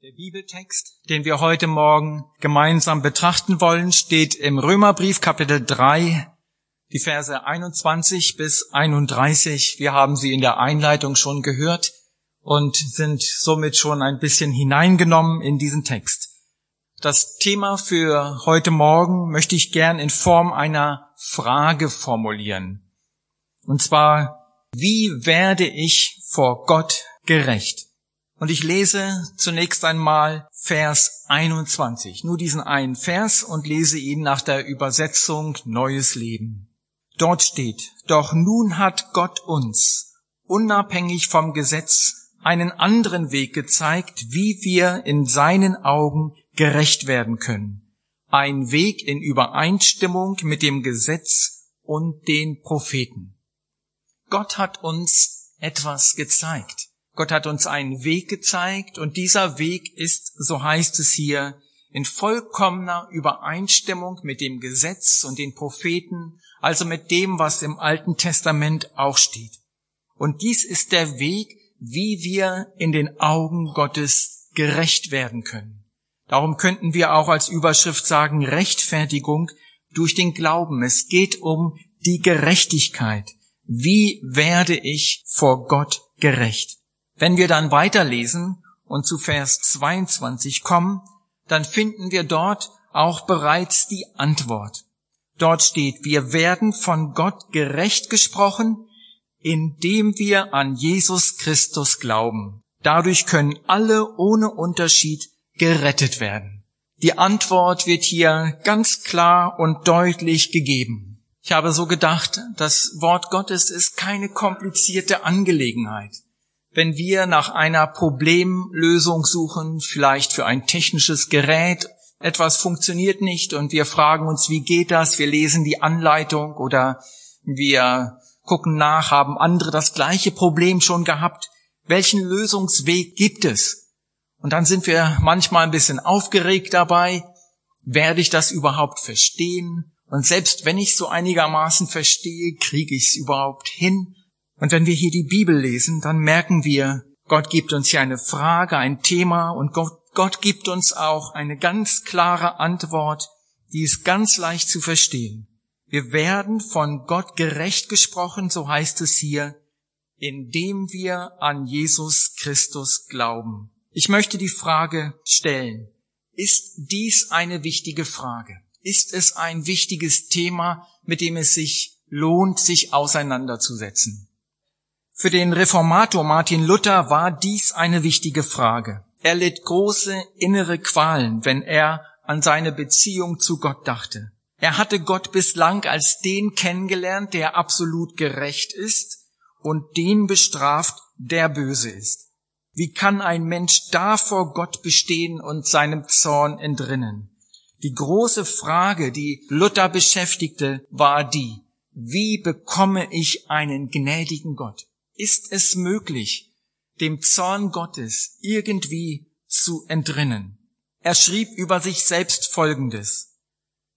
Der Bibeltext, den wir heute Morgen gemeinsam betrachten wollen, steht im Römerbrief Kapitel 3, die Verse 21 bis 31. Wir haben sie in der Einleitung schon gehört und sind somit schon ein bisschen hineingenommen in diesen Text. Das Thema für heute Morgen möchte ich gern in Form einer Frage formulieren. Und zwar, wie werde ich vor Gott gerecht? Und ich lese zunächst einmal Vers 21, nur diesen einen Vers und lese ihn nach der Übersetzung Neues Leben. Dort steht, doch nun hat Gott uns, unabhängig vom Gesetz, einen anderen Weg gezeigt, wie wir in seinen Augen gerecht werden können. Ein Weg in Übereinstimmung mit dem Gesetz und den Propheten. Gott hat uns etwas gezeigt. Gott hat uns einen Weg gezeigt und dieser Weg ist, so heißt es hier, in vollkommener Übereinstimmung mit dem Gesetz und den Propheten, also mit dem, was im Alten Testament auch steht. Und dies ist der Weg, wie wir in den Augen Gottes gerecht werden können. Darum könnten wir auch als Überschrift sagen, Rechtfertigung durch den Glauben. Es geht um die Gerechtigkeit. Wie werde ich vor Gott gerecht? Wenn wir dann weiterlesen und zu Vers 22 kommen, dann finden wir dort auch bereits die Antwort. Dort steht, wir werden von Gott gerecht gesprochen, indem wir an Jesus Christus glauben. Dadurch können alle ohne Unterschied gerettet werden. Die Antwort wird hier ganz klar und deutlich gegeben. Ich habe so gedacht, das Wort Gottes ist keine komplizierte Angelegenheit wenn wir nach einer Problemlösung suchen, vielleicht für ein technisches Gerät, etwas funktioniert nicht und wir fragen uns, wie geht das? Wir lesen die Anleitung oder wir gucken nach, haben andere das gleiche Problem schon gehabt? Welchen Lösungsweg gibt es? Und dann sind wir manchmal ein bisschen aufgeregt dabei. Werde ich das überhaupt verstehen? Und selbst wenn ich so einigermaßen verstehe, kriege ich es überhaupt hin? Und wenn wir hier die Bibel lesen, dann merken wir, Gott gibt uns hier eine Frage, ein Thema und Gott, Gott gibt uns auch eine ganz klare Antwort, die ist ganz leicht zu verstehen. Wir werden von Gott gerecht gesprochen, so heißt es hier, indem wir an Jesus Christus glauben. Ich möchte die Frage stellen, ist dies eine wichtige Frage? Ist es ein wichtiges Thema, mit dem es sich lohnt, sich auseinanderzusetzen? Für den Reformator Martin Luther war dies eine wichtige Frage. Er litt große innere Qualen, wenn er an seine Beziehung zu Gott dachte. Er hatte Gott bislang als den kennengelernt, der absolut gerecht ist und den bestraft, der böse ist. Wie kann ein Mensch da vor Gott bestehen und seinem Zorn entrinnen? Die große Frage, die Luther beschäftigte, war die, wie bekomme ich einen gnädigen Gott? Ist es möglich, dem Zorn Gottes irgendwie zu entrinnen. Er schrieb über sich selbst Folgendes.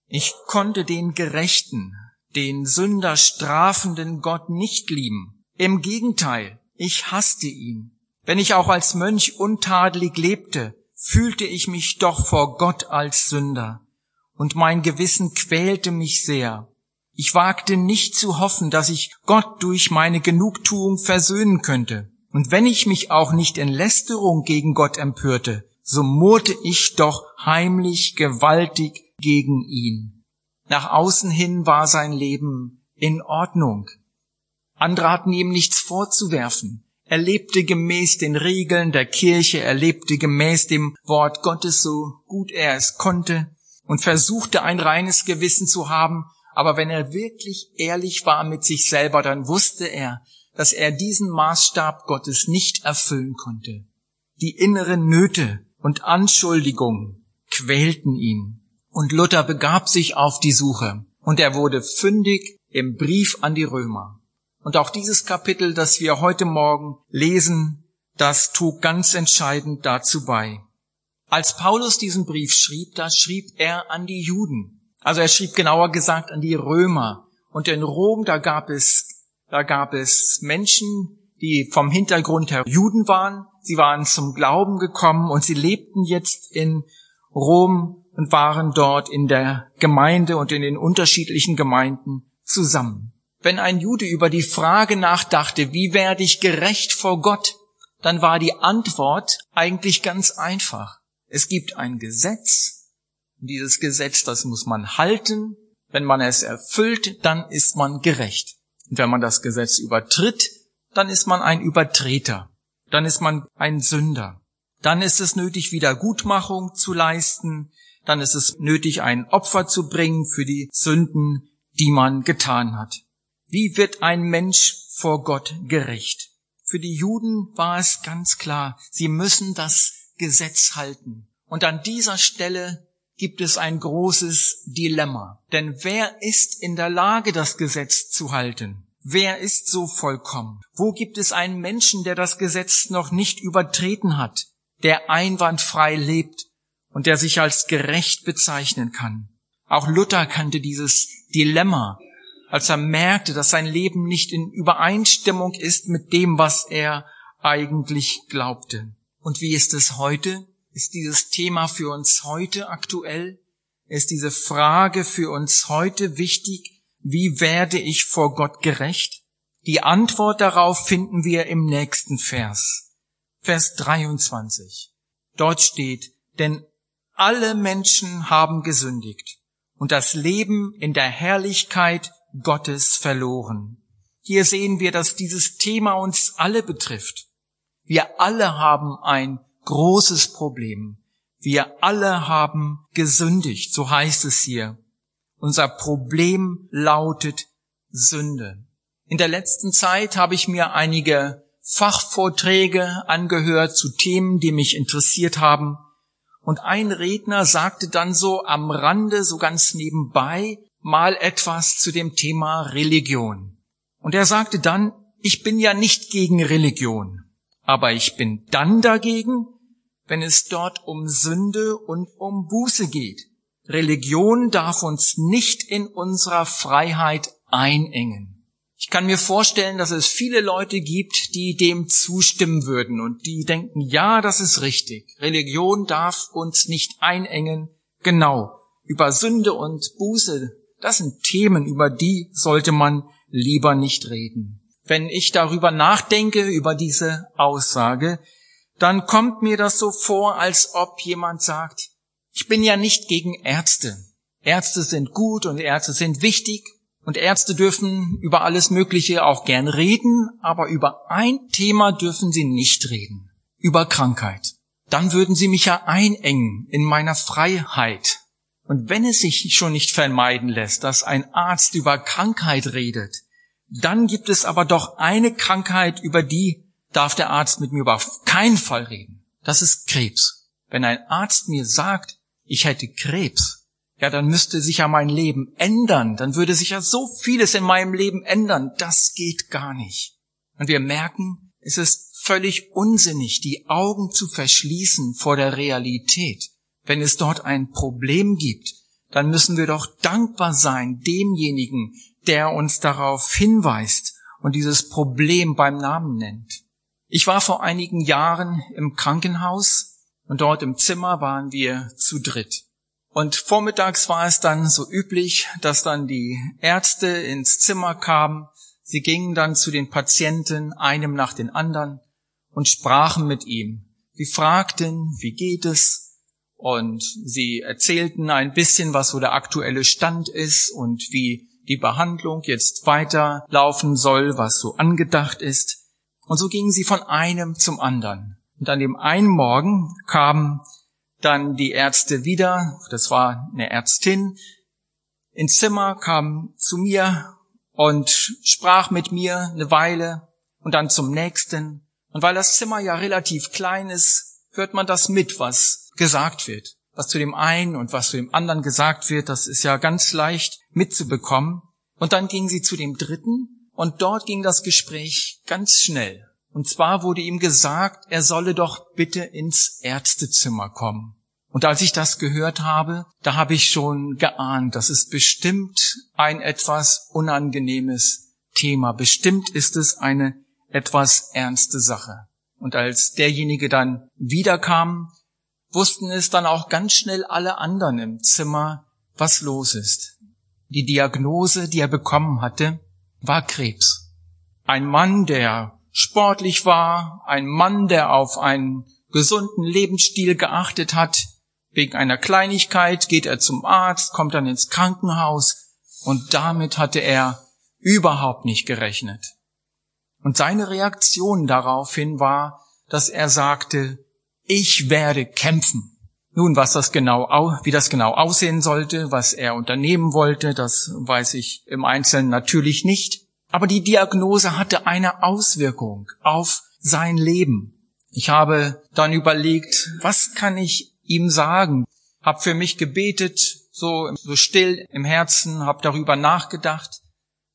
Ich konnte den Gerechten, den Sünder strafenden Gott nicht lieben. Im Gegenteil, ich hasste ihn. Wenn ich auch als Mönch untadelig lebte, fühlte ich mich doch vor Gott als Sünder, und mein Gewissen quälte mich sehr. Ich wagte nicht zu hoffen, dass ich Gott durch meine Genugtuung versöhnen könnte. Und wenn ich mich auch nicht in Lästerung gegen Gott empörte, so murrte ich doch heimlich gewaltig gegen ihn. Nach außen hin war sein Leben in Ordnung. Andere hatten ihm nichts vorzuwerfen. Er lebte gemäß den Regeln der Kirche, er lebte gemäß dem Wort Gottes so gut er es konnte und versuchte ein reines Gewissen zu haben aber wenn er wirklich ehrlich war mit sich selber, dann wusste er, dass er diesen Maßstab Gottes nicht erfüllen konnte. Die inneren Nöte und Anschuldigungen quälten ihn. Und Luther begab sich auf die Suche und er wurde fündig im Brief an die Römer. Und auch dieses Kapitel, das wir heute Morgen lesen, das trug ganz entscheidend dazu bei. Als Paulus diesen Brief schrieb, da schrieb er an die Juden. Also er schrieb genauer gesagt an die Römer. Und in Rom, da gab es, da gab es Menschen, die vom Hintergrund her Juden waren sie waren zum Glauben gekommen und sie lebten jetzt in Rom und waren dort in der Gemeinde und in den unterschiedlichen Gemeinden zusammen. Wenn ein Jude über die Frage nachdachte, wie werde ich gerecht vor Gott, dann war die Antwort eigentlich ganz einfach. Es gibt ein Gesetz. Dieses Gesetz, das muss man halten. Wenn man es erfüllt, dann ist man gerecht. Und wenn man das Gesetz übertritt, dann ist man ein Übertreter. Dann ist man ein Sünder. Dann ist es nötig, Wiedergutmachung zu leisten. Dann ist es nötig, ein Opfer zu bringen für die Sünden, die man getan hat. Wie wird ein Mensch vor Gott gerecht? Für die Juden war es ganz klar, sie müssen das Gesetz halten. Und an dieser Stelle gibt es ein großes Dilemma. Denn wer ist in der Lage, das Gesetz zu halten? Wer ist so vollkommen? Wo gibt es einen Menschen, der das Gesetz noch nicht übertreten hat, der einwandfrei lebt und der sich als gerecht bezeichnen kann? Auch Luther kannte dieses Dilemma als er merkte, dass sein Leben nicht in Übereinstimmung ist mit dem, was er eigentlich glaubte. Und wie ist es heute? Ist dieses Thema für uns heute aktuell? Ist diese Frage für uns heute wichtig? Wie werde ich vor Gott gerecht? Die Antwort darauf finden wir im nächsten Vers. Vers 23. Dort steht, denn alle Menschen haben gesündigt und das Leben in der Herrlichkeit Gottes verloren. Hier sehen wir, dass dieses Thema uns alle betrifft. Wir alle haben ein großes Problem. Wir alle haben gesündigt, so heißt es hier. Unser Problem lautet Sünde. In der letzten Zeit habe ich mir einige Fachvorträge angehört zu Themen, die mich interessiert haben. Und ein Redner sagte dann so am Rande, so ganz nebenbei, mal etwas zu dem Thema Religion. Und er sagte dann, ich bin ja nicht gegen Religion, aber ich bin dann dagegen, wenn es dort um Sünde und um Buße geht. Religion darf uns nicht in unserer Freiheit einengen. Ich kann mir vorstellen, dass es viele Leute gibt, die dem zustimmen würden und die denken, ja, das ist richtig. Religion darf uns nicht einengen. Genau. Über Sünde und Buße das sind Themen, über die sollte man lieber nicht reden. Wenn ich darüber nachdenke, über diese Aussage, dann kommt mir das so vor, als ob jemand sagt, ich bin ja nicht gegen Ärzte. Ärzte sind gut und Ärzte sind wichtig und Ärzte dürfen über alles Mögliche auch gern reden, aber über ein Thema dürfen sie nicht reden. Über Krankheit. Dann würden sie mich ja einengen in meiner Freiheit. Und wenn es sich schon nicht vermeiden lässt, dass ein Arzt über Krankheit redet, dann gibt es aber doch eine Krankheit, über die darf der Arzt mit mir über keinen Fall reden. Das ist Krebs. Wenn ein Arzt mir sagt, ich hätte Krebs, ja, dann müsste sich ja mein Leben ändern. Dann würde sich ja so vieles in meinem Leben ändern. Das geht gar nicht. Und wir merken, es ist völlig unsinnig, die Augen zu verschließen vor der Realität. Wenn es dort ein Problem gibt, dann müssen wir doch dankbar sein demjenigen, der uns darauf hinweist und dieses Problem beim Namen nennt. Ich war vor einigen Jahren im Krankenhaus und dort im Zimmer waren wir zu dritt. Und vormittags war es dann so üblich, dass dann die Ärzte ins Zimmer kamen. Sie gingen dann zu den Patienten, einem nach den anderen, und sprachen mit ihm. Sie fragten, wie geht es? Und sie erzählten ein bisschen, was so der aktuelle Stand ist und wie die Behandlung jetzt weiterlaufen soll, was so angedacht ist. Und so gingen sie von einem zum anderen. Und an dem einen Morgen kamen dann die Ärzte wieder, das war eine Ärztin, ins Zimmer, kam zu mir und sprach mit mir eine Weile und dann zum nächsten. Und weil das Zimmer ja relativ klein ist, hört man das mit, was gesagt wird. Was zu dem einen und was zu dem anderen gesagt wird, das ist ja ganz leicht mitzubekommen. Und dann ging sie zu dem dritten und dort ging das Gespräch ganz schnell. Und zwar wurde ihm gesagt, er solle doch bitte ins Ärztezimmer kommen. Und als ich das gehört habe, da habe ich schon geahnt, das ist bestimmt ein etwas unangenehmes Thema. Bestimmt ist es eine etwas ernste Sache. Und als derjenige dann wiederkam, wussten es dann auch ganz schnell alle anderen im Zimmer, was los ist. Die Diagnose, die er bekommen hatte, war Krebs. Ein Mann, der sportlich war, ein Mann, der auf einen gesunden Lebensstil geachtet hat. Wegen einer Kleinigkeit geht er zum Arzt, kommt dann ins Krankenhaus und damit hatte er überhaupt nicht gerechnet. Und seine Reaktion daraufhin war, dass er sagte, ich werde kämpfen. Nun, was das genau, wie das genau aussehen sollte, was er unternehmen wollte, das weiß ich im Einzelnen natürlich nicht. Aber die Diagnose hatte eine Auswirkung auf sein Leben. Ich habe dann überlegt, was kann ich ihm sagen? Hab für mich gebetet, so, so still im Herzen, hab darüber nachgedacht.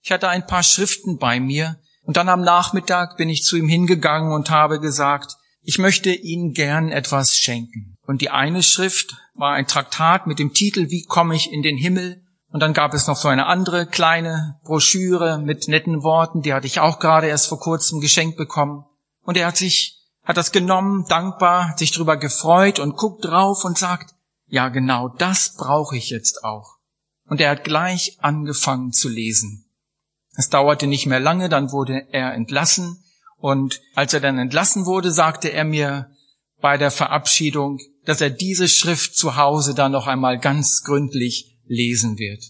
Ich hatte ein paar Schriften bei mir und dann am Nachmittag bin ich zu ihm hingegangen und habe gesagt, ich möchte Ihnen gern etwas schenken. Und die eine Schrift war ein Traktat mit dem Titel Wie komme ich in den Himmel? Und dann gab es noch so eine andere kleine Broschüre mit netten Worten, die hatte ich auch gerade erst vor kurzem geschenkt bekommen. Und er hat sich, hat das genommen, dankbar, sich drüber gefreut und guckt drauf und sagt, ja genau das brauche ich jetzt auch. Und er hat gleich angefangen zu lesen. Es dauerte nicht mehr lange, dann wurde er entlassen. Und als er dann entlassen wurde, sagte er mir bei der Verabschiedung, dass er diese Schrift zu Hause dann noch einmal ganz gründlich lesen wird.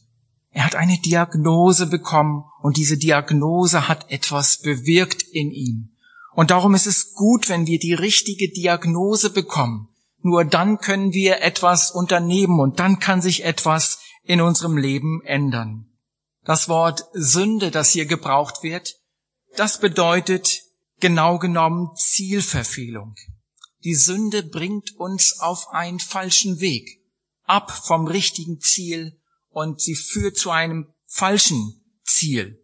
Er hat eine Diagnose bekommen und diese Diagnose hat etwas bewirkt in ihm. Und darum ist es gut, wenn wir die richtige Diagnose bekommen. Nur dann können wir etwas unternehmen und dann kann sich etwas in unserem Leben ändern. Das Wort Sünde, das hier gebraucht wird, das bedeutet genau genommen Zielverfehlung. Die Sünde bringt uns auf einen falschen Weg, ab vom richtigen Ziel und sie führt zu einem falschen Ziel.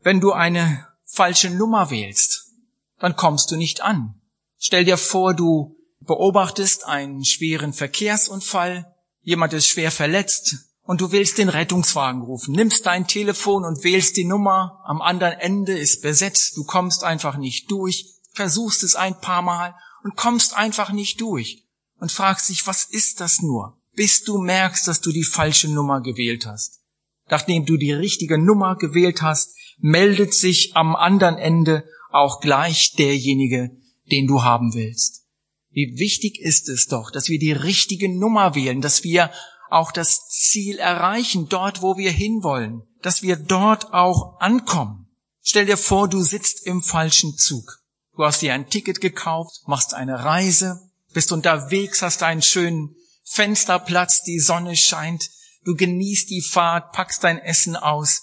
Wenn du eine falsche Nummer wählst, dann kommst du nicht an. Stell dir vor, du beobachtest einen schweren Verkehrsunfall, jemand ist schwer verletzt, und du willst den Rettungswagen rufen, nimmst dein Telefon und wählst die Nummer, am anderen Ende ist besetzt, du kommst einfach nicht durch, versuchst es ein paar Mal und kommst einfach nicht durch. Und fragst dich, was ist das nur, bis du merkst, dass du die falsche Nummer gewählt hast. Nachdem du die richtige Nummer gewählt hast, meldet sich am anderen Ende auch gleich derjenige, den du haben willst. Wie wichtig ist es doch, dass wir die richtige Nummer wählen, dass wir auch das Ziel erreichen, dort, wo wir hinwollen, dass wir dort auch ankommen. Stell dir vor, du sitzt im falschen Zug. Du hast dir ein Ticket gekauft, machst eine Reise, bist unterwegs, hast einen schönen Fensterplatz, die Sonne scheint, du genießt die Fahrt, packst dein Essen aus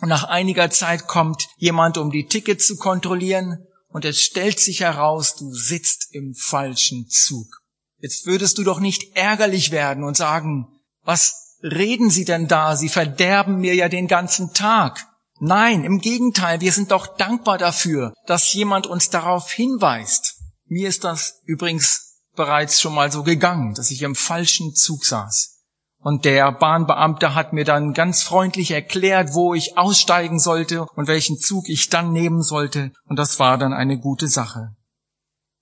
und nach einiger Zeit kommt jemand, um die Tickets zu kontrollieren und es stellt sich heraus, du sitzt im falschen Zug. Jetzt würdest du doch nicht ärgerlich werden und sagen, was reden Sie denn da? Sie verderben mir ja den ganzen Tag. Nein, im Gegenteil, wir sind doch dankbar dafür, dass jemand uns darauf hinweist. Mir ist das übrigens bereits schon mal so gegangen, dass ich im falschen Zug saß. Und der Bahnbeamte hat mir dann ganz freundlich erklärt, wo ich aussteigen sollte und welchen Zug ich dann nehmen sollte. Und das war dann eine gute Sache.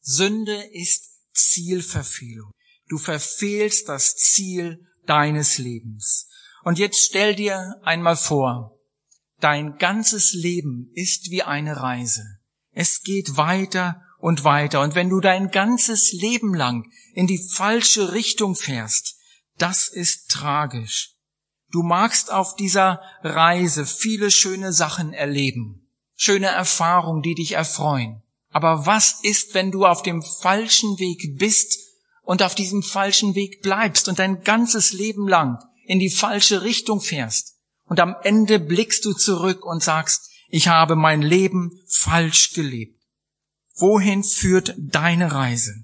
Sünde ist Zielverfehlung. Du verfehlst das Ziel deines Lebens. Und jetzt stell dir einmal vor, dein ganzes Leben ist wie eine Reise. Es geht weiter und weiter. Und wenn du dein ganzes Leben lang in die falsche Richtung fährst, das ist tragisch. Du magst auf dieser Reise viele schöne Sachen erleben, schöne Erfahrungen, die dich erfreuen. Aber was ist, wenn du auf dem falschen Weg bist und auf diesem falschen Weg bleibst und dein ganzes Leben lang in die falsche Richtung fährst und am Ende blickst du zurück und sagst, ich habe mein Leben falsch gelebt. Wohin führt deine Reise?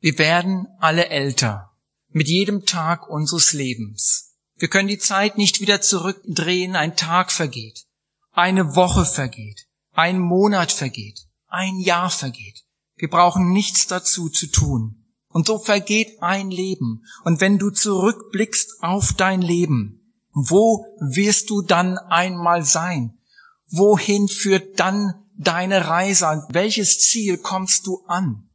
Wir werden alle älter mit jedem Tag unseres Lebens. Wir können die Zeit nicht wieder zurückdrehen, ein Tag vergeht, eine Woche vergeht, ein Monat vergeht, ein Jahr vergeht. Wir brauchen nichts dazu zu tun. Und so vergeht ein Leben. Und wenn du zurückblickst auf dein Leben, wo wirst du dann einmal sein? Wohin führt dann deine Reise an? Welches Ziel kommst du an?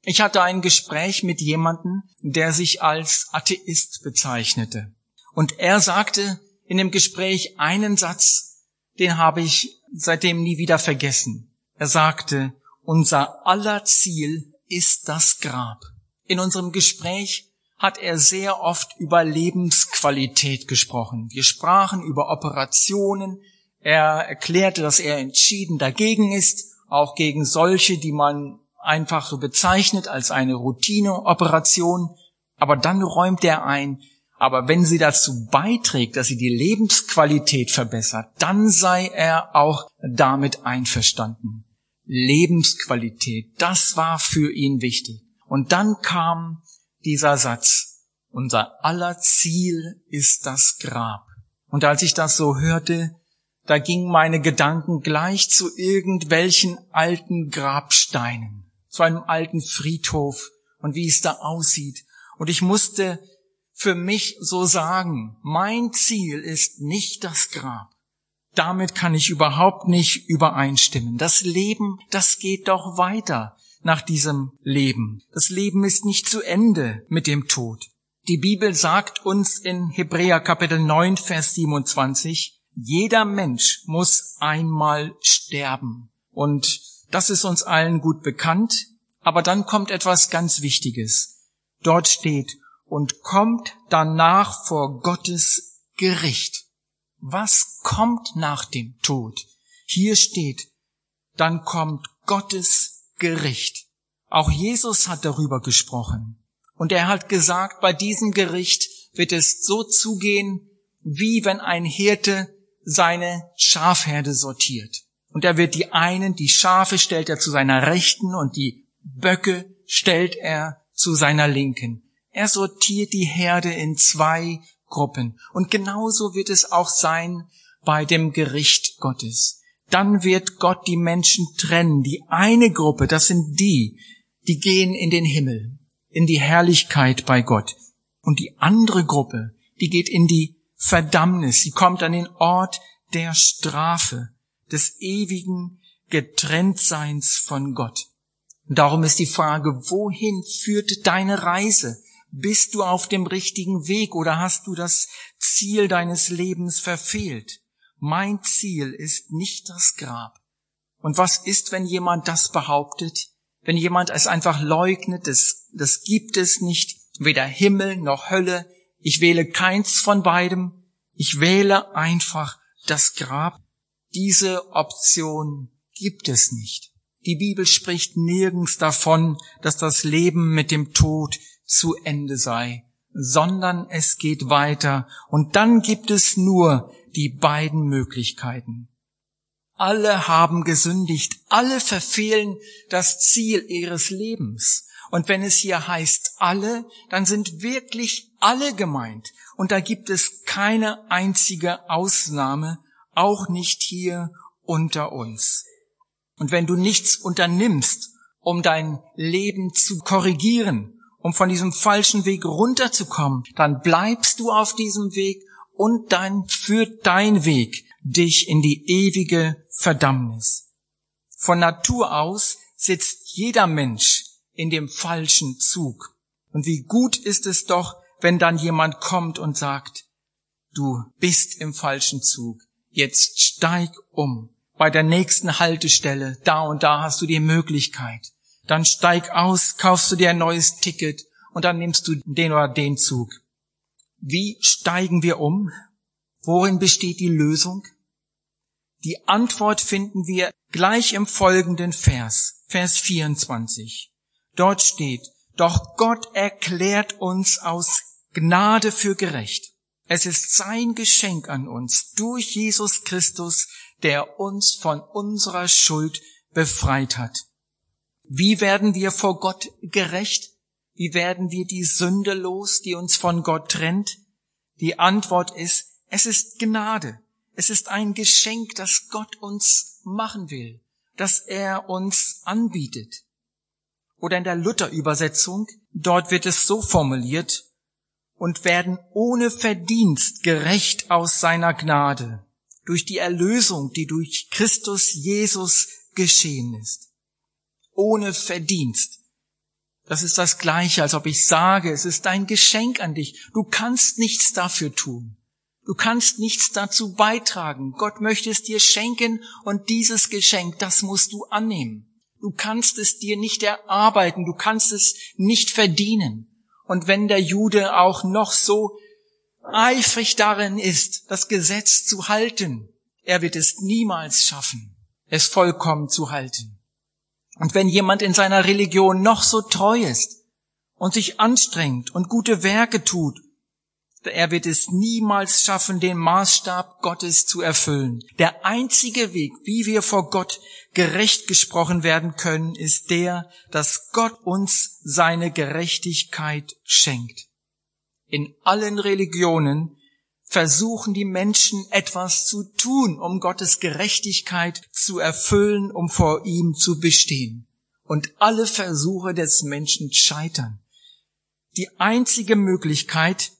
Ich hatte ein Gespräch mit jemandem, der sich als Atheist bezeichnete. Und er sagte in dem Gespräch einen Satz, den habe ich seitdem nie wieder vergessen. Er sagte, unser aller Ziel ist das Grab. In unserem Gespräch hat er sehr oft über Lebensqualität gesprochen. Wir sprachen über Operationen. Er erklärte, dass er entschieden dagegen ist, auch gegen solche, die man einfach so bezeichnet als eine Routineoperation. Aber dann räumt er ein, aber wenn sie dazu beiträgt, dass sie die Lebensqualität verbessert, dann sei er auch damit einverstanden. Lebensqualität, das war für ihn wichtig. Und dann kam dieser Satz, unser aller Ziel ist das Grab. Und als ich das so hörte, da gingen meine Gedanken gleich zu irgendwelchen alten Grabsteinen, zu einem alten Friedhof und wie es da aussieht. Und ich musste für mich so sagen, mein Ziel ist nicht das Grab. Damit kann ich überhaupt nicht übereinstimmen. Das Leben, das geht doch weiter nach diesem Leben. Das Leben ist nicht zu Ende mit dem Tod. Die Bibel sagt uns in Hebräer Kapitel 9, Vers 27, jeder Mensch muss einmal sterben. Und das ist uns allen gut bekannt. Aber dann kommt etwas ganz Wichtiges. Dort steht, und kommt danach vor Gottes Gericht. Was kommt nach dem Tod? Hier steht, dann kommt Gottes Gericht. Auch Jesus hat darüber gesprochen. Und er hat gesagt, bei diesem Gericht wird es so zugehen, wie wenn ein Hirte seine Schafherde sortiert. Und er wird die einen, die Schafe stellt er zu seiner Rechten und die Böcke stellt er zu seiner Linken. Er sortiert die Herde in zwei Gruppen. Und genauso wird es auch sein bei dem Gericht Gottes. Dann wird Gott die Menschen trennen. Die eine Gruppe, das sind die, die gehen in den Himmel, in die Herrlichkeit bei Gott. Und die andere Gruppe, die geht in die Verdammnis. Sie kommt an den Ort der Strafe, des ewigen Getrenntseins von Gott. Darum ist die Frage, wohin führt deine Reise? Bist du auf dem richtigen Weg oder hast du das Ziel deines Lebens verfehlt? Mein Ziel ist nicht das Grab. Und was ist, wenn jemand das behauptet? Wenn jemand es einfach leugnet, das, das gibt es nicht, weder Himmel noch Hölle. Ich wähle keins von beidem. Ich wähle einfach das Grab. Diese Option gibt es nicht. Die Bibel spricht nirgends davon, dass das Leben mit dem Tod zu Ende sei, sondern es geht weiter und dann gibt es nur die beiden Möglichkeiten. Alle haben gesündigt, alle verfehlen das Ziel ihres Lebens. Und wenn es hier heißt alle, dann sind wirklich alle gemeint. Und da gibt es keine einzige Ausnahme, auch nicht hier unter uns. Und wenn du nichts unternimmst, um dein Leben zu korrigieren, um von diesem falschen Weg runterzukommen, dann bleibst du auf diesem Weg und dann führt dein Weg dich in die ewige Verdammnis. Von Natur aus sitzt jeder Mensch in dem falschen Zug. Und wie gut ist es doch, wenn dann jemand kommt und sagt, du bist im falschen Zug, jetzt steig um. Bei der nächsten Haltestelle, da und da hast du die Möglichkeit. Dann steig aus, kaufst du dir ein neues Ticket und dann nimmst du den oder den Zug. Wie steigen wir um? Worin besteht die Lösung? Die Antwort finden wir gleich im folgenden Vers, Vers 24. Dort steht, doch Gott erklärt uns aus Gnade für gerecht. Es ist sein Geschenk an uns durch Jesus Christus, der uns von unserer Schuld befreit hat. Wie werden wir vor Gott gerecht? Wie werden wir die Sünde los, die uns von Gott trennt? Die Antwort ist, es ist Gnade. Es ist ein Geschenk, das Gott uns machen will, das er uns anbietet. Oder in der Luther-Übersetzung, dort wird es so formuliert, und werden ohne Verdienst gerecht aus seiner Gnade, durch die Erlösung, die durch Christus Jesus geschehen ist. Ohne Verdienst. Das ist das Gleiche, als ob ich sage, es ist ein Geschenk an dich. Du kannst nichts dafür tun. Du kannst nichts dazu beitragen. Gott möchte es dir schenken und dieses Geschenk, das musst du annehmen. Du kannst es dir nicht erarbeiten, du kannst es nicht verdienen. Und wenn der Jude auch noch so eifrig darin ist, das Gesetz zu halten, er wird es niemals schaffen, es vollkommen zu halten. Und wenn jemand in seiner Religion noch so treu ist und sich anstrengt und gute Werke tut er wird es niemals schaffen, den Maßstab Gottes zu erfüllen. Der einzige Weg, wie wir vor Gott gerecht gesprochen werden können, ist der, dass Gott uns seine Gerechtigkeit schenkt. In allen Religionen versuchen die Menschen etwas zu tun, um Gottes Gerechtigkeit zu erfüllen, um vor ihm zu bestehen. Und alle Versuche des Menschen scheitern. Die einzige Möglichkeit,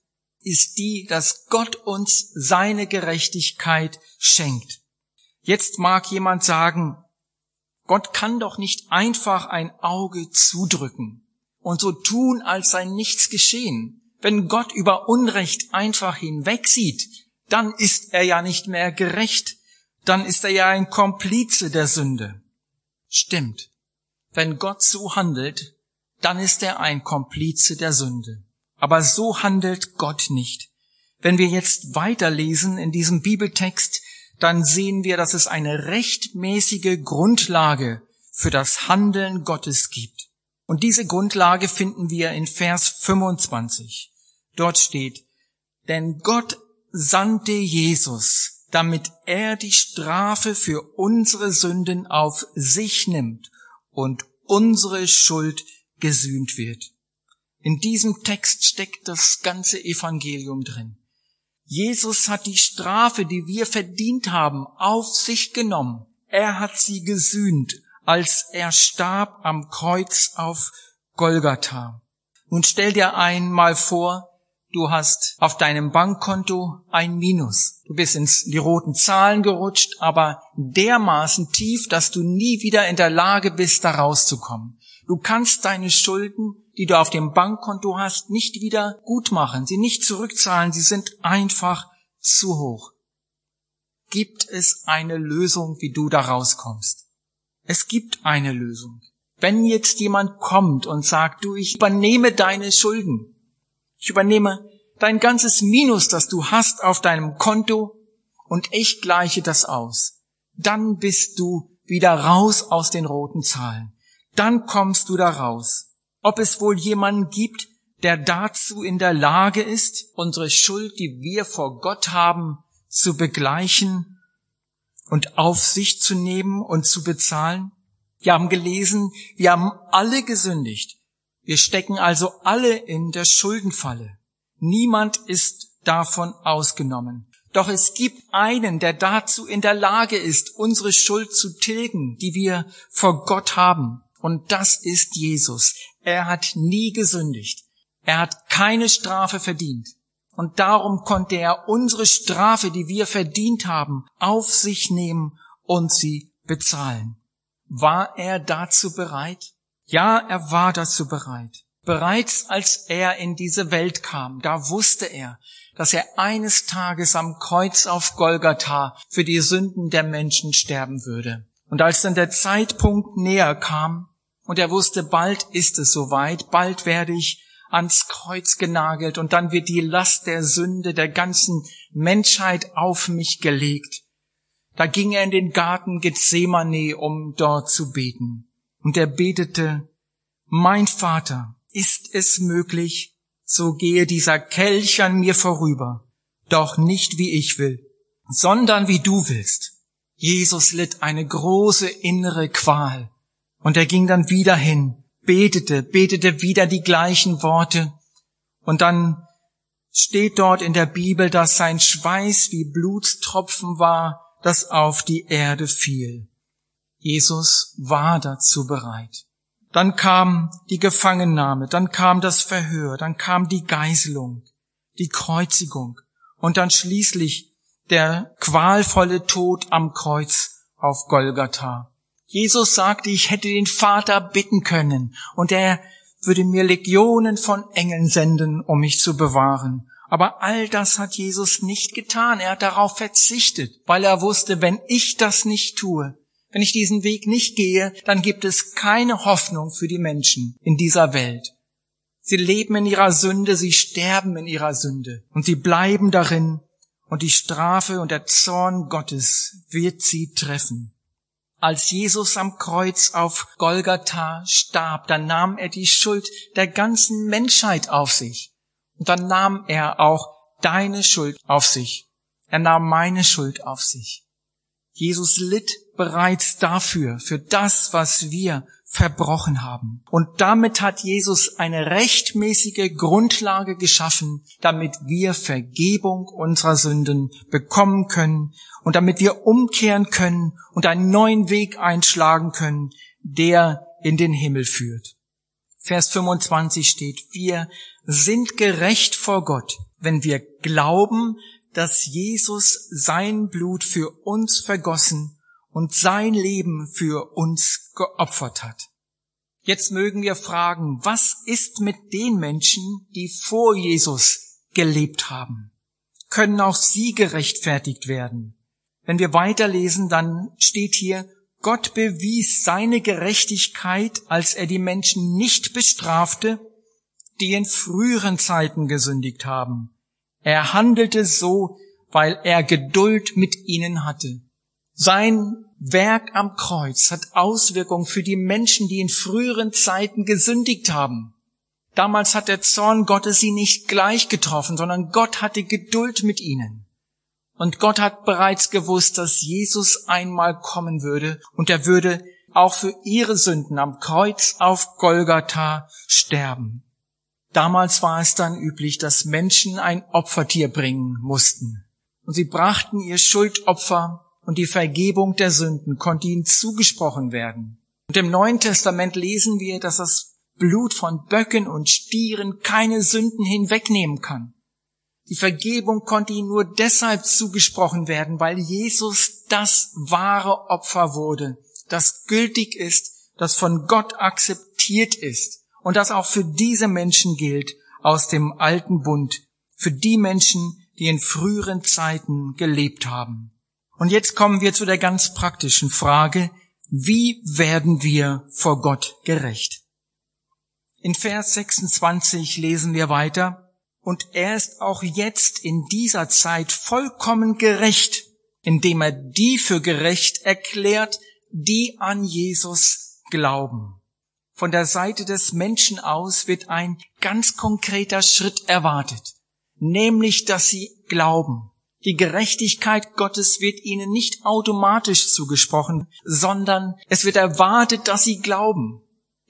ist die, dass Gott uns seine Gerechtigkeit schenkt. Jetzt mag jemand sagen, Gott kann doch nicht einfach ein Auge zudrücken und so tun, als sei nichts geschehen. Wenn Gott über Unrecht einfach hinwegsieht, dann ist er ja nicht mehr gerecht, dann ist er ja ein Komplize der Sünde. Stimmt. Wenn Gott so handelt, dann ist er ein Komplize der Sünde. Aber so handelt Gott nicht. Wenn wir jetzt weiterlesen in diesem Bibeltext, dann sehen wir, dass es eine rechtmäßige Grundlage für das Handeln Gottes gibt. Und diese Grundlage finden wir in Vers 25. Dort steht, denn Gott sandte Jesus, damit er die Strafe für unsere Sünden auf sich nimmt und unsere Schuld gesühnt wird. In diesem Text steckt das ganze Evangelium drin. Jesus hat die Strafe, die wir verdient haben, auf sich genommen. Er hat sie gesühnt, als er starb am Kreuz auf Golgatha. Nun stell dir einmal vor, du hast auf deinem Bankkonto ein Minus. Du bist ins die roten Zahlen gerutscht, aber dermaßen tief, dass du nie wieder in der Lage bist, da rauszukommen. Du kannst deine Schulden die du auf dem Bankkonto hast, nicht wieder gut machen, sie nicht zurückzahlen, sie sind einfach zu hoch. Gibt es eine Lösung, wie du da rauskommst? Es gibt eine Lösung. Wenn jetzt jemand kommt und sagt, du, ich übernehme deine Schulden, ich übernehme dein ganzes Minus, das du hast auf deinem Konto und ich gleiche das aus, dann bist du wieder raus aus den roten Zahlen. Dann kommst du da raus ob es wohl jemanden gibt, der dazu in der Lage ist, unsere Schuld, die wir vor Gott haben, zu begleichen und auf sich zu nehmen und zu bezahlen? Wir haben gelesen, wir haben alle gesündigt. Wir stecken also alle in der Schuldenfalle. Niemand ist davon ausgenommen. Doch es gibt einen, der dazu in der Lage ist, unsere Schuld zu tilgen, die wir vor Gott haben. Und das ist Jesus. Er hat nie gesündigt. Er hat keine Strafe verdient. Und darum konnte er unsere Strafe, die wir verdient haben, auf sich nehmen und sie bezahlen. War er dazu bereit? Ja, er war dazu bereit. Bereits als er in diese Welt kam, da wusste er, dass er eines Tages am Kreuz auf Golgatha für die Sünden der Menschen sterben würde. Und als dann der Zeitpunkt näher kam, und er wusste, bald ist es soweit, bald werde ich ans Kreuz genagelt und dann wird die Last der Sünde der ganzen Menschheit auf mich gelegt. Da ging er in den Garten Gethsemane, um dort zu beten. Und er betete, mein Vater, ist es möglich, so gehe dieser Kelch an mir vorüber, doch nicht wie ich will, sondern wie du willst. Jesus litt eine große innere Qual. Und er ging dann wieder hin, betete, betete wieder die gleichen Worte. Und dann steht dort in der Bibel, dass sein Schweiß wie Blutstropfen war, das auf die Erde fiel. Jesus war dazu bereit. Dann kam die Gefangennahme, dann kam das Verhör, dann kam die Geiselung, die Kreuzigung und dann schließlich der qualvolle Tod am Kreuz auf Golgatha. Jesus sagte, ich hätte den Vater bitten können und er würde mir Legionen von Engeln senden, um mich zu bewahren. Aber all das hat Jesus nicht getan. Er hat darauf verzichtet, weil er wusste, wenn ich das nicht tue, wenn ich diesen Weg nicht gehe, dann gibt es keine Hoffnung für die Menschen in dieser Welt. Sie leben in ihrer Sünde, sie sterben in ihrer Sünde und sie bleiben darin und die Strafe und der Zorn Gottes wird sie treffen. Als Jesus am Kreuz auf Golgatha starb, dann nahm er die Schuld der ganzen Menschheit auf sich. Und dann nahm er auch deine Schuld auf sich. Er nahm meine Schuld auf sich. Jesus litt bereits dafür, für das, was wir verbrochen haben. Und damit hat Jesus eine rechtmäßige Grundlage geschaffen, damit wir Vergebung unserer Sünden bekommen können und damit wir umkehren können und einen neuen Weg einschlagen können, der in den Himmel führt. Vers 25 steht, wir sind gerecht vor Gott, wenn wir glauben, dass Jesus sein Blut für uns vergossen und sein Leben für uns geopfert hat. Jetzt mögen wir fragen, was ist mit den Menschen, die vor Jesus gelebt haben? Können auch sie gerechtfertigt werden? Wenn wir weiterlesen, dann steht hier, Gott bewies seine Gerechtigkeit, als er die Menschen nicht bestrafte, die in früheren Zeiten gesündigt haben. Er handelte so, weil er Geduld mit ihnen hatte. Sein Werk am Kreuz hat Auswirkungen für die Menschen, die in früheren Zeiten gesündigt haben. Damals hat der Zorn Gottes sie nicht gleich getroffen, sondern Gott hatte Geduld mit ihnen. Und Gott hat bereits gewusst, dass Jesus einmal kommen würde und er würde auch für ihre Sünden am Kreuz auf Golgatha sterben. Damals war es dann üblich, dass Menschen ein Opfertier bringen mussten. Und sie brachten ihr Schuldopfer und die Vergebung der Sünden konnte ihnen zugesprochen werden. Und im Neuen Testament lesen wir, dass das Blut von Böcken und Stieren keine Sünden hinwegnehmen kann. Die Vergebung konnte ihnen nur deshalb zugesprochen werden, weil Jesus das wahre Opfer wurde, das gültig ist, das von Gott akzeptiert ist und das auch für diese Menschen gilt aus dem alten Bund, für die Menschen, die in früheren Zeiten gelebt haben. Und jetzt kommen wir zu der ganz praktischen Frage, wie werden wir vor Gott gerecht? In Vers 26 lesen wir weiter, und er ist auch jetzt in dieser Zeit vollkommen gerecht, indem er die für gerecht erklärt, die an Jesus glauben. Von der Seite des Menschen aus wird ein ganz konkreter Schritt erwartet, nämlich dass sie glauben. Die Gerechtigkeit Gottes wird ihnen nicht automatisch zugesprochen, sondern es wird erwartet, dass sie glauben.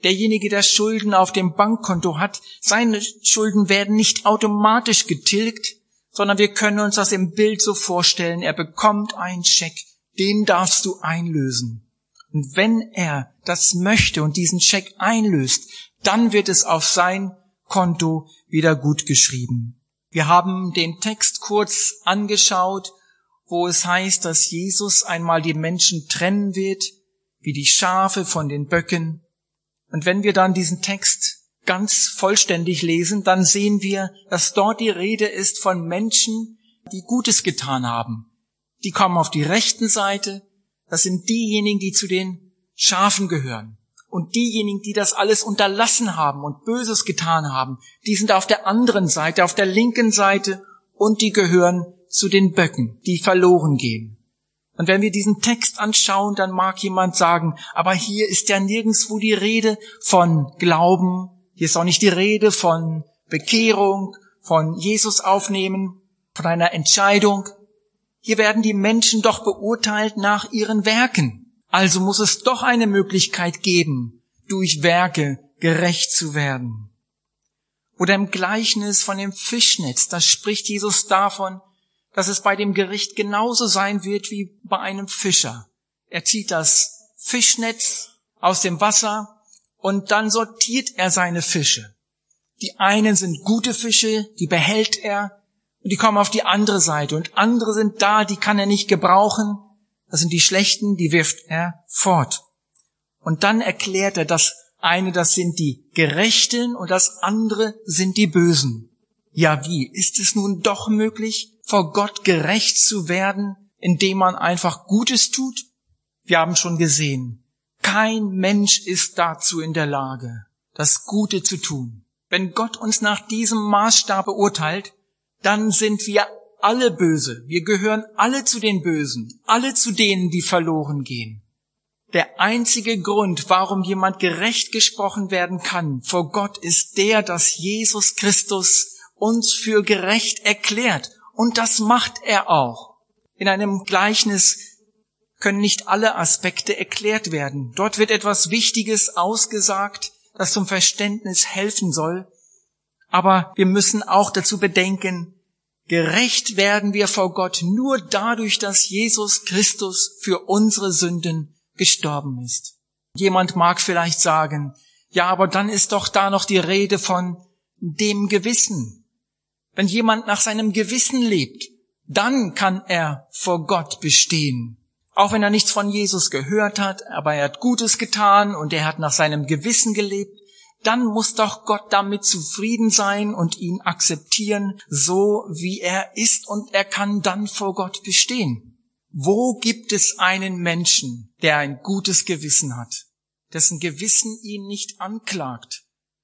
Derjenige, der Schulden auf dem Bankkonto hat, seine Schulden werden nicht automatisch getilgt, sondern wir können uns das im Bild so vorstellen, er bekommt einen Scheck, den darfst du einlösen. Und wenn er das möchte und diesen Scheck einlöst, dann wird es auf sein Konto wieder gut geschrieben. Wir haben den Text kurz angeschaut, wo es heißt, dass Jesus einmal die Menschen trennen wird, wie die Schafe von den Böcken. Und wenn wir dann diesen Text ganz vollständig lesen, dann sehen wir, dass dort die Rede ist von Menschen, die Gutes getan haben. Die kommen auf die rechten Seite. Das sind diejenigen, die zu den Schafen gehören. Und diejenigen, die das alles unterlassen haben und Böses getan haben, die sind auf der anderen Seite, auf der linken Seite und die gehören zu den Böcken, die verloren gehen. Und wenn wir diesen Text anschauen, dann mag jemand sagen, aber hier ist ja nirgendswo die Rede von Glauben, hier ist auch nicht die Rede von Bekehrung, von Jesus aufnehmen, von einer Entscheidung. Hier werden die Menschen doch beurteilt nach ihren Werken. Also muss es doch eine Möglichkeit geben, durch Werke gerecht zu werden. Oder im Gleichnis von dem Fischnetz, da spricht Jesus davon, dass es bei dem Gericht genauso sein wird wie bei einem Fischer. Er zieht das Fischnetz aus dem Wasser und dann sortiert er seine Fische. Die einen sind gute Fische, die behält er und die kommen auf die andere Seite und andere sind da, die kann er nicht gebrauchen das sind die schlechten, die wirft er fort. Und dann erklärt er, dass eine, das sind die Gerechten und das andere sind die Bösen. Ja, wie? Ist es nun doch möglich, vor Gott gerecht zu werden, indem man einfach Gutes tut? Wir haben schon gesehen, kein Mensch ist dazu in der Lage, das Gute zu tun. Wenn Gott uns nach diesem Maßstab beurteilt, dann sind wir alle böse. Wir gehören alle zu den Bösen, alle zu denen, die verloren gehen. Der einzige Grund, warum jemand gerecht gesprochen werden kann vor Gott, ist der, dass Jesus Christus uns für gerecht erklärt. Und das macht er auch. In einem Gleichnis können nicht alle Aspekte erklärt werden. Dort wird etwas Wichtiges ausgesagt, das zum Verständnis helfen soll. Aber wir müssen auch dazu bedenken, gerecht werden wir vor Gott nur dadurch, dass Jesus Christus für unsere Sünden gestorben ist. Jemand mag vielleicht sagen, ja, aber dann ist doch da noch die Rede von dem Gewissen. Wenn jemand nach seinem Gewissen lebt, dann kann er vor Gott bestehen. Auch wenn er nichts von Jesus gehört hat, aber er hat Gutes getan und er hat nach seinem Gewissen gelebt, dann muss doch Gott damit zufrieden sein und ihn akzeptieren, so wie er ist, und er kann dann vor Gott bestehen. Wo gibt es einen Menschen, der ein gutes Gewissen hat, dessen Gewissen ihn nicht anklagt?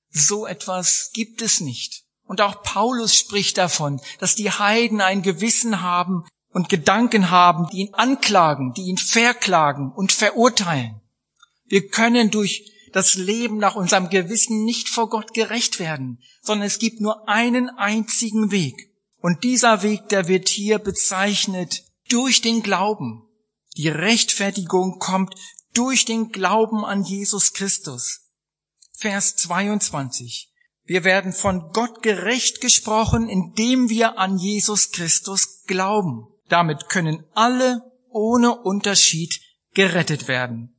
So etwas gibt es nicht. Und auch Paulus spricht davon, dass die Heiden ein Gewissen haben und Gedanken haben, die ihn anklagen, die ihn verklagen und verurteilen. Wir können durch das Leben nach unserem Gewissen nicht vor Gott gerecht werden, sondern es gibt nur einen einzigen Weg. Und dieser Weg, der wird hier bezeichnet durch den Glauben. Die Rechtfertigung kommt durch den Glauben an Jesus Christus. Vers 22. Wir werden von Gott gerecht gesprochen, indem wir an Jesus Christus glauben. Damit können alle ohne Unterschied gerettet werden.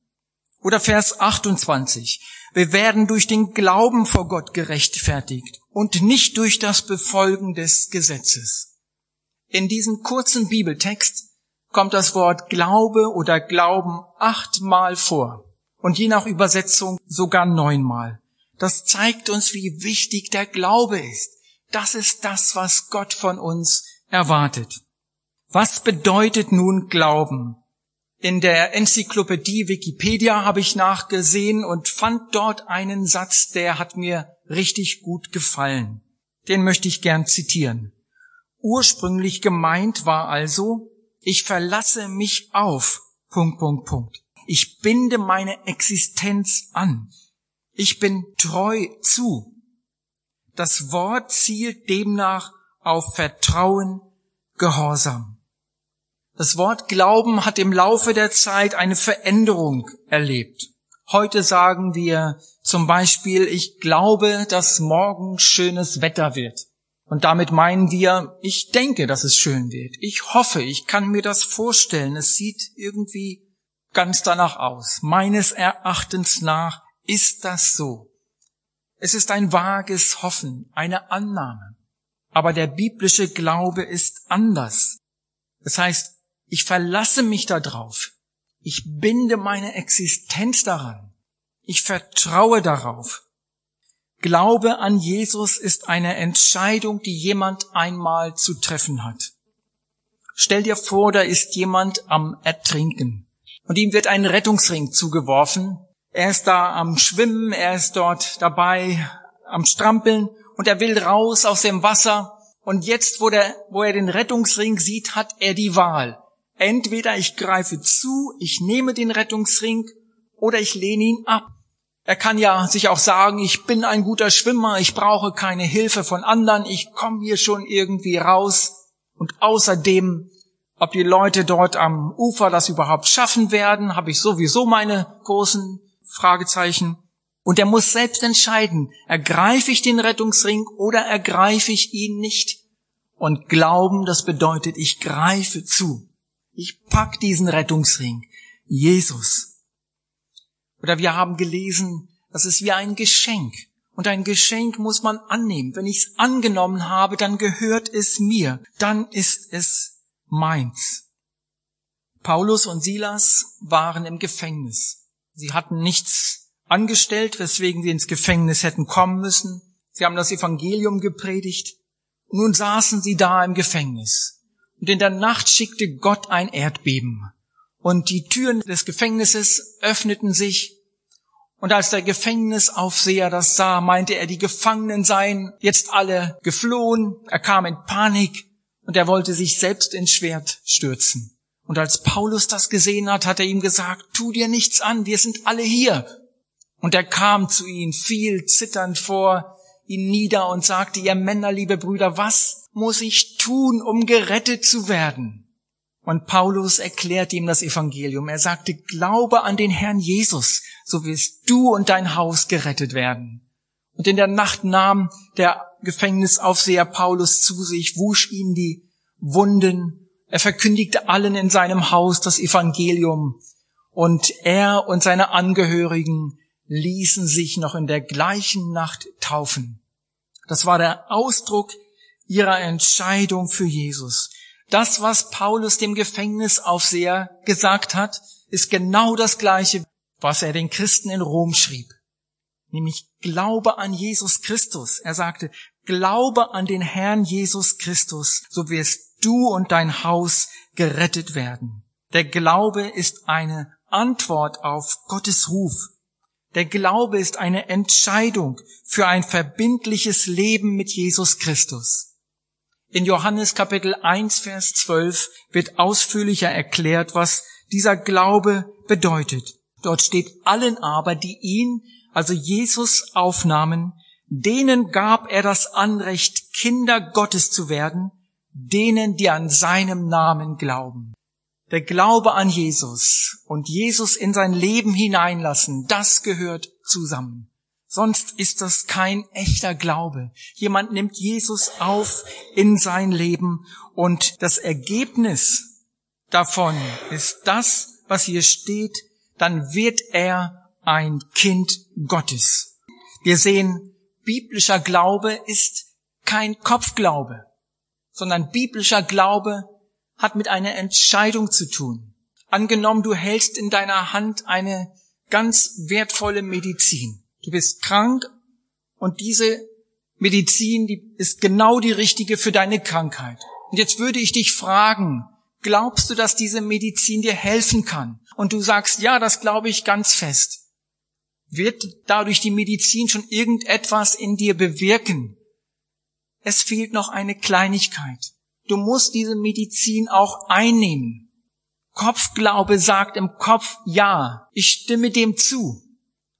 Oder Vers 28. Wir werden durch den Glauben vor Gott gerechtfertigt und nicht durch das Befolgen des Gesetzes. In diesem kurzen Bibeltext kommt das Wort Glaube oder Glauben achtmal vor und je nach Übersetzung sogar neunmal. Das zeigt uns, wie wichtig der Glaube ist. Das ist das, was Gott von uns erwartet. Was bedeutet nun Glauben? In der Enzyklopädie Wikipedia habe ich nachgesehen und fand dort einen Satz, der hat mir richtig gut gefallen. Den möchte ich gern zitieren. Ursprünglich gemeint war also, ich verlasse mich auf, Punkt, Punkt, Punkt. Ich binde meine Existenz an. Ich bin treu zu. Das Wort zielt demnach auf Vertrauen, Gehorsam. Das Wort Glauben hat im Laufe der Zeit eine Veränderung erlebt. Heute sagen wir zum Beispiel, ich glaube, dass morgen schönes Wetter wird. Und damit meinen wir, ich denke, dass es schön wird. Ich hoffe, ich kann mir das vorstellen. Es sieht irgendwie ganz danach aus. Meines Erachtens nach ist das so. Es ist ein vages Hoffen, eine Annahme. Aber der biblische Glaube ist anders. Das heißt, ich verlasse mich darauf. Ich binde meine Existenz daran. Ich vertraue darauf. Glaube an Jesus ist eine Entscheidung, die jemand einmal zu treffen hat. Stell dir vor, da ist jemand am Ertrinken und ihm wird ein Rettungsring zugeworfen. Er ist da am Schwimmen, er ist dort dabei am Strampeln und er will raus aus dem Wasser. Und jetzt, wo, der, wo er den Rettungsring sieht, hat er die Wahl. Entweder ich greife zu, ich nehme den Rettungsring oder ich lehne ihn ab. Er kann ja sich auch sagen, ich bin ein guter Schwimmer, ich brauche keine Hilfe von anderen, ich komme hier schon irgendwie raus. Und außerdem, ob die Leute dort am Ufer das überhaupt schaffen werden, habe ich sowieso meine großen Fragezeichen. Und er muss selbst entscheiden, ergreife ich den Rettungsring oder ergreife ich ihn nicht. Und glauben, das bedeutet, ich greife zu. Ich pack diesen Rettungsring. Jesus. Oder wir haben gelesen, das ist wie ein Geschenk. Und ein Geschenk muss man annehmen. Wenn ich es angenommen habe, dann gehört es mir. Dann ist es meins. Paulus und Silas waren im Gefängnis. Sie hatten nichts angestellt, weswegen sie ins Gefängnis hätten kommen müssen. Sie haben das Evangelium gepredigt. Nun saßen sie da im Gefängnis. Und in der Nacht schickte Gott ein Erdbeben. Und die Türen des Gefängnisses öffneten sich. Und als der Gefängnisaufseher das sah, meinte er, die Gefangenen seien jetzt alle geflohen. Er kam in Panik und er wollte sich selbst ins Schwert stürzen. Und als Paulus das gesehen hat, hat er ihm gesagt, tu dir nichts an, wir sind alle hier. Und er kam zu ihnen, fiel zitternd vor ihn nieder und sagte, ihr Männer, liebe Brüder, was muss ich tun, um gerettet zu werden? Und Paulus erklärt ihm das Evangelium. Er sagte, glaube an den Herrn Jesus, so wirst du und dein Haus gerettet werden. Und in der Nacht nahm der Gefängnisaufseher Paulus zu sich, wusch ihm die Wunden. Er verkündigte allen in seinem Haus das Evangelium. Und er und seine Angehörigen ließen sich noch in der gleichen Nacht taufen. Das war der Ausdruck ihrer Entscheidung für Jesus. Das, was Paulus dem Gefängnisaufseher gesagt hat, ist genau das Gleiche, was er den Christen in Rom schrieb. Nämlich Glaube an Jesus Christus. Er sagte, Glaube an den Herrn Jesus Christus, so wirst du und dein Haus gerettet werden. Der Glaube ist eine Antwort auf Gottes Ruf. Der Glaube ist eine Entscheidung für ein verbindliches Leben mit Jesus Christus. In Johannes Kapitel 1, Vers 12 wird ausführlicher erklärt, was dieser Glaube bedeutet. Dort steht allen aber, die ihn, also Jesus, aufnahmen, denen gab er das Anrecht, Kinder Gottes zu werden, denen, die an seinem Namen glauben. Der Glaube an Jesus und Jesus in sein Leben hineinlassen, das gehört zusammen. Sonst ist das kein echter Glaube. Jemand nimmt Jesus auf in sein Leben und das Ergebnis davon ist das, was hier steht, dann wird er ein Kind Gottes. Wir sehen, biblischer Glaube ist kein Kopfglaube, sondern biblischer Glaube hat mit einer Entscheidung zu tun. Angenommen, du hältst in deiner Hand eine ganz wertvolle Medizin. Du bist krank und diese Medizin, die ist genau die richtige für deine Krankheit. Und jetzt würde ich dich fragen, glaubst du, dass diese Medizin dir helfen kann? Und du sagst, ja, das glaube ich ganz fest. Wird dadurch die Medizin schon irgendetwas in dir bewirken? Es fehlt noch eine Kleinigkeit. Du musst diese Medizin auch einnehmen. Kopfglaube sagt im Kopf, ja, ich stimme dem zu.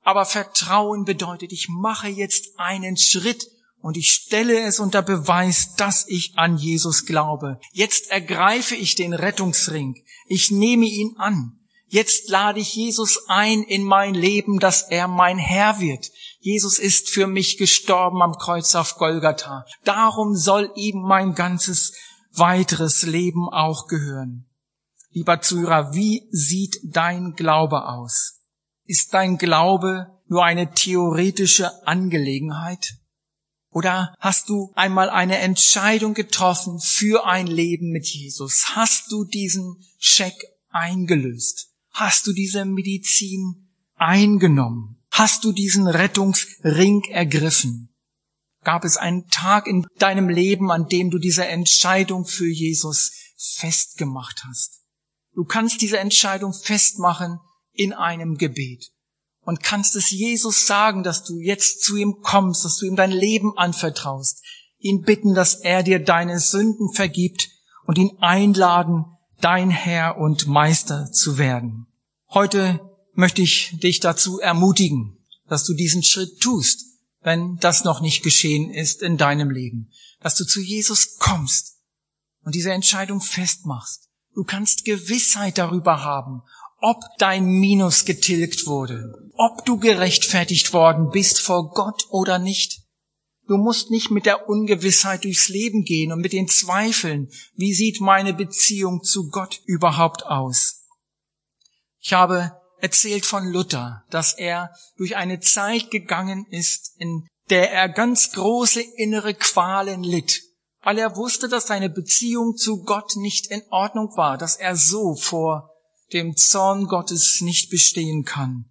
Aber Vertrauen bedeutet, ich mache jetzt einen Schritt und ich stelle es unter Beweis, dass ich an Jesus glaube. Jetzt ergreife ich den Rettungsring. Ich nehme ihn an. Jetzt lade ich Jesus ein in mein Leben, dass er mein Herr wird. Jesus ist für mich gestorben am Kreuz auf Golgatha. Darum soll ihm mein ganzes weiteres Leben auch gehören. Lieber Zuhörer, wie sieht dein Glaube aus? Ist dein Glaube nur eine theoretische Angelegenheit? Oder hast du einmal eine Entscheidung getroffen für ein Leben mit Jesus? Hast du diesen Scheck eingelöst? Hast du diese Medizin eingenommen? Hast du diesen Rettungsring ergriffen? Gab es einen Tag in deinem Leben, an dem du diese Entscheidung für Jesus festgemacht hast? Du kannst diese Entscheidung festmachen, in einem Gebet und kannst es Jesus sagen, dass du jetzt zu ihm kommst, dass du ihm dein Leben anvertraust, ihn bitten, dass er dir deine Sünden vergibt und ihn einladen, dein Herr und Meister zu werden. Heute möchte ich dich dazu ermutigen, dass du diesen Schritt tust, wenn das noch nicht geschehen ist in deinem Leben, dass du zu Jesus kommst und diese Entscheidung festmachst. Du kannst Gewissheit darüber haben, ob dein Minus getilgt wurde, ob du gerechtfertigt worden bist vor Gott oder nicht. Du musst nicht mit der Ungewissheit durchs Leben gehen und mit den Zweifeln, wie sieht meine Beziehung zu Gott überhaupt aus. Ich habe erzählt von Luther, dass er durch eine Zeit gegangen ist, in der er ganz große innere Qualen litt, weil er wusste, dass seine Beziehung zu Gott nicht in Ordnung war, dass er so vor dem Zorn Gottes nicht bestehen kann.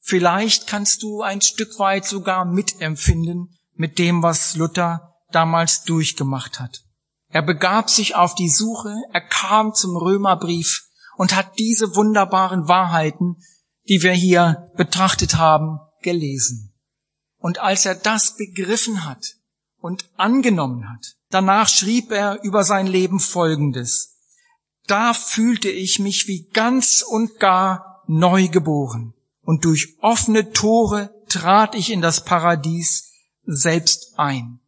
Vielleicht kannst du ein Stück weit sogar mitempfinden mit dem, was Luther damals durchgemacht hat. Er begab sich auf die Suche, er kam zum Römerbrief und hat diese wunderbaren Wahrheiten, die wir hier betrachtet haben, gelesen. Und als er das begriffen hat und angenommen hat, danach schrieb er über sein Leben Folgendes. Da fühlte ich mich wie ganz und gar neu geboren und durch offene Tore trat ich in das Paradies selbst ein.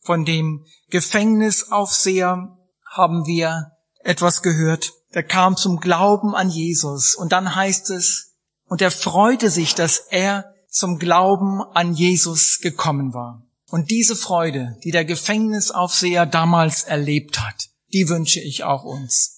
Von dem Gefängnisaufseher haben wir etwas gehört. Der kam zum Glauben an Jesus und dann heißt es, und er freute sich, dass er zum Glauben an Jesus gekommen war. Und diese Freude, die der Gefängnisaufseher damals erlebt hat, die wünsche ich auch uns